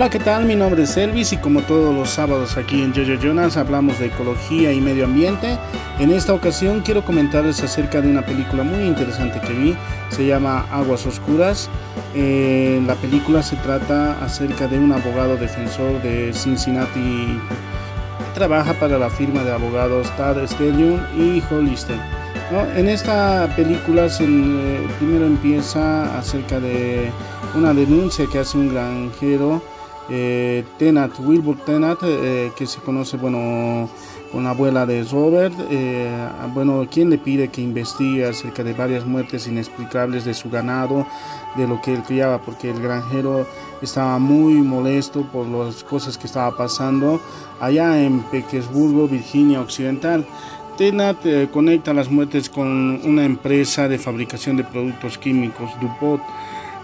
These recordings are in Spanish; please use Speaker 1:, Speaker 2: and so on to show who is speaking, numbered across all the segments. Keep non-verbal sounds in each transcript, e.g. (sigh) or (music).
Speaker 1: Hola, ¿qué tal? Mi nombre es Elvis y como todos los sábados aquí en Jojo Jonas hablamos de ecología y medio ambiente. En esta ocasión quiero comentarles acerca de una película muy interesante que vi, se llama Aguas Oscuras. Eh, la película se trata acerca de un abogado defensor de Cincinnati trabaja para la firma de abogados Tad Stellium y Hollister. En esta película se, eh, primero empieza acerca de una denuncia que hace un granjero eh, Tenat, Wilbur Tenat, eh, que se conoce, bueno, con la abuela de Robert, eh, bueno, quien le pide que investigue acerca de varias muertes inexplicables de su ganado, de lo que él criaba, porque el granjero estaba muy molesto por las cosas que estaba pasando allá en Petersburgo, Virginia Occidental. Tenat conecta las muertes con una empresa de fabricación de productos químicos, DuPont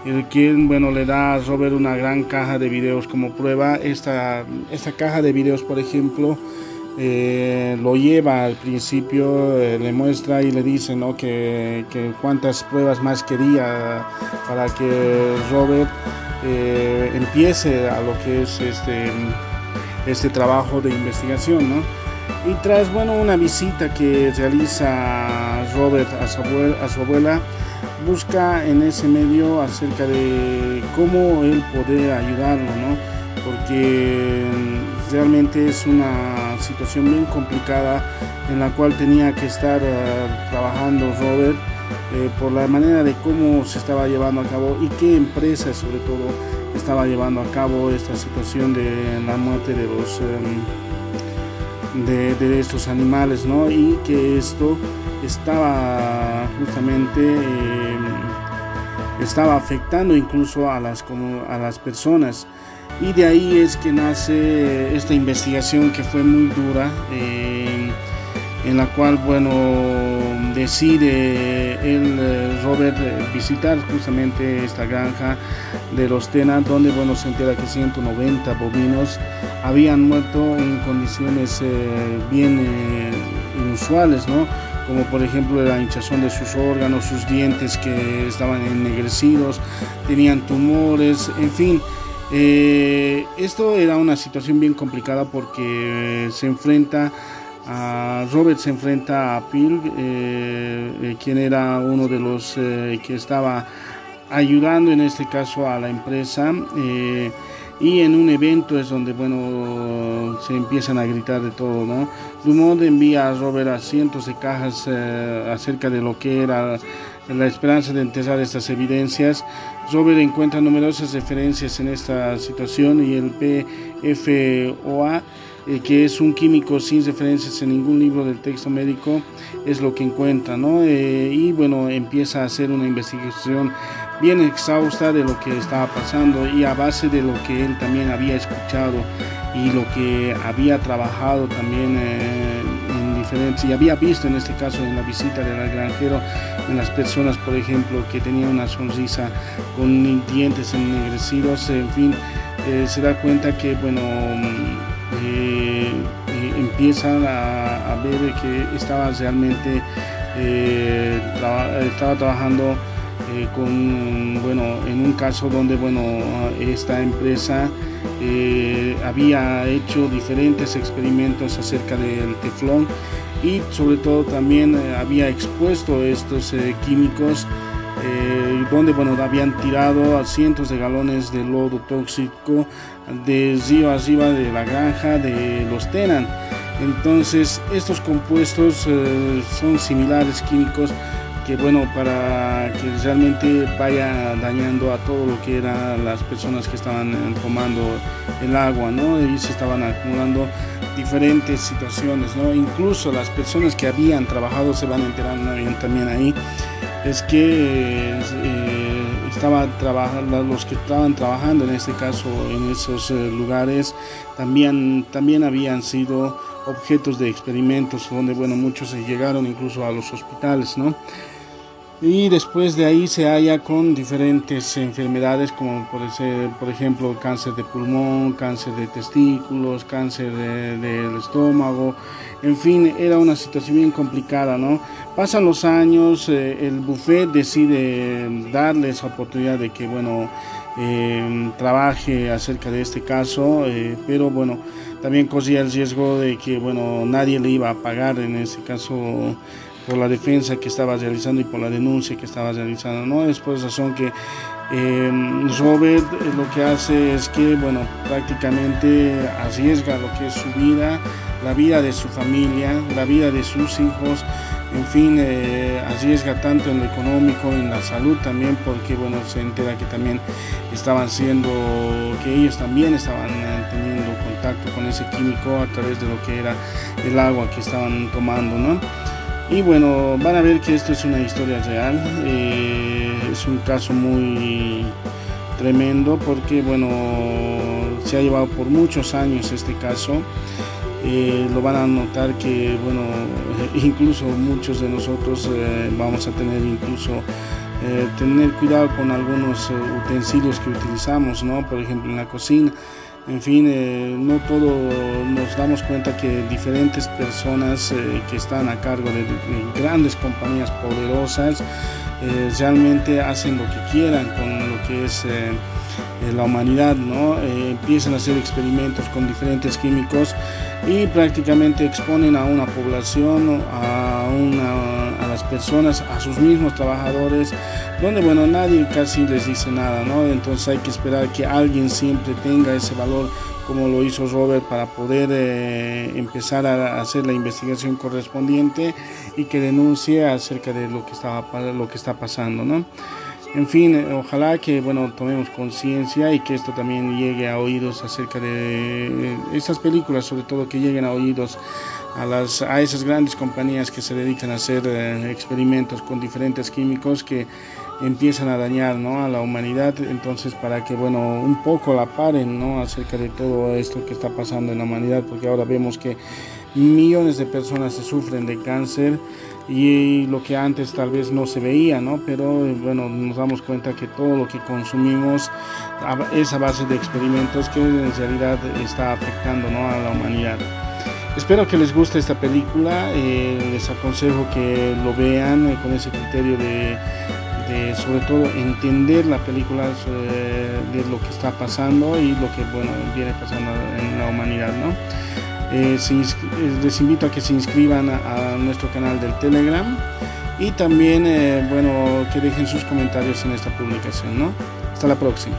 Speaker 1: el quien bueno le da a Robert una gran caja de videos como prueba esta, esta caja de videos por ejemplo eh, lo lleva al principio eh, le muestra y le dice ¿no? que, que, cuántas pruebas más quería para que Robert eh, empiece a lo que es este, este trabajo de investigación ¿no? y tras bueno una visita que realiza Robert a su abuela, a su abuela busca en ese medio acerca de cómo él poder ayudarlo, ¿no? Porque realmente es una situación bien complicada en la cual tenía que estar eh, trabajando Robert eh, por la manera de cómo se estaba llevando a cabo y qué empresa sobre todo estaba llevando a cabo esta situación de la muerte de los em, de, estos animales, ¿no? Y que esto estaba justamente eh, estaba afectando incluso a las, como, a las personas. Y de ahí es que nace esta investigación que fue muy dura, eh, en la cual, bueno, decide el eh, Robert visitar justamente esta granja de los Tenas, donde, bueno, se entera que 190 bovinos habían muerto en condiciones bien inusuales, ¿no? como por ejemplo la hinchazón de sus órganos, sus dientes que estaban ennegrecidos, tenían tumores, en fin. Eh, esto era una situación bien complicada porque se enfrenta Robert se enfrenta a Pil, eh, eh, quien era uno de los que estaba ayudando en este caso a la empresa y en un evento es donde bueno se empiezan a gritar de todo no Dumont envía a Robert a cientos de cajas eh, acerca de lo que era la esperanza de enterrar estas evidencias. Robert encuentra numerosas referencias en esta situación y el PFOA eh, que es un químico sin referencias en ningún libro del texto médico es lo que encuentra no eh, y bueno empieza a hacer una investigación bien exhausta de lo que estaba pasando y a base de lo que él también había escuchado y lo que había trabajado también eh, en diferentes y había visto en este caso en la visita del granjero en las personas por ejemplo que tenían una sonrisa con dientes ennegrecidos en fin eh, se da cuenta que bueno eh, empiezan a, ver que estaba realmente estaba trabajando eh, con, bueno, en un caso donde, bueno, esta empresa eh, había hecho diferentes experimentos acerca del teflón y sobre todo también eh, había expuesto estos químicos donde bueno, habían tirado a cientos de galones de lodo tóxico de río arriba de la granja de los Tenan. Entonces estos compuestos son similares químicos que bueno, para que realmente vaya dañando a todo lo que eran las personas que estaban eh, tomando el agua, ¿no? Y se estaban acumulando diferentes situaciones, ¿no? Incluso las personas que habían trabajado se van enterando también ahí, es que eh, estaban trabajando, los que estaban trabajando en este caso en esos eh, lugares también, también habían sido objetos de experimentos donde bueno muchos llegaron incluso a los hospitales no y después de ahí se halla con diferentes enfermedades como por, ser, por ejemplo cáncer de pulmón, cáncer de testículos, cáncer del estómago, en fin, era una situación bien complicada, ¿no? Pasan los años, eh, el buffet decide darle esa oportunidad de que, bueno, eh, trabaje acerca de este caso, pero bueno, también corría el riesgo de que bueno, nadie le iba a pagar en este caso por la defensa que estaba realizando y por la denuncia que estaba realizando, ¿no? Es por esa razón que eh, Robert eh, lo que hace es que, bueno, prácticamente arriesga lo que es su vida, la vida de su familia, la vida de sus hijos, en fin, eh, arriesga tanto en lo económico, en la salud también, porque, bueno, se entera que también estaban siendo, que ellos también estaban teniendo contacto con ese químico a través de lo que era el agua que estaban tomando, ¿no? Y bueno, van a ver que esto es una historia real, eh, es un caso muy tremendo porque bueno, se ha llevado por muchos años este caso. Eh, lo van a notar que bueno, (laughs) incluso muchos de nosotros eh, vamos a tener incluso tener cuidado con algunos utensilios que utilizamos, ¿no? Por ejemplo en la cocina en fin, eh, no todo nos damos cuenta que diferentes personas eh, que están a cargo de, grandes compañías poderosas eh, realmente hacen lo que quieran con lo que es la humanidad, ¿no? empiezan a hacer experimentos con diferentes químicos y prácticamente exponen a una población, a, a las personas, a sus mismos trabajadores, donde bueno, nadie casi les dice nada, ¿no? Entonces hay que esperar que alguien siempre tenga ese valor como lo hizo Robert para poder eh, empezar a hacer la investigación correspondiente y que denuncie acerca de lo que estaba lo que está pasando, ¿no? En fin, ojalá que bueno tomemos conciencia y que esto también llegue a oídos acerca de estas películas, sobre todo que lleguen a oídos a, las, a esas grandes compañías que se dedican a hacer eh, experimentos con diferentes químicos que empiezan a dañar ¿no? a la humanidad, entonces para que bueno un poco la paren ¿no? acerca de todo esto que está pasando en la humanidad, porque ahora vemos que millones de personas se sufren de cáncer y lo que antes tal vez no se veía, ¿no? Pero bueno, nos damos cuenta que todo lo que consumimos es a base de experimentos que en realidad está afectando ¿no? a la humanidad. Espero que les guste esta película, eh, les aconsejo que lo vean eh, con ese criterio de sobre todo entender la película de lo que está pasando y lo que bueno viene pasando en la humanidad ¿no? Eh, eh, les invito a que se inscriban a, nuestro canal del telegram y también eh, bueno que dejen sus comentarios en esta publicación ¿no? hasta la próxima